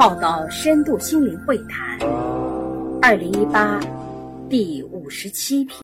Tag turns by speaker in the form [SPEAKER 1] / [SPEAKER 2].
[SPEAKER 1] 报道深度心灵会谈，二零一八第五十七篇。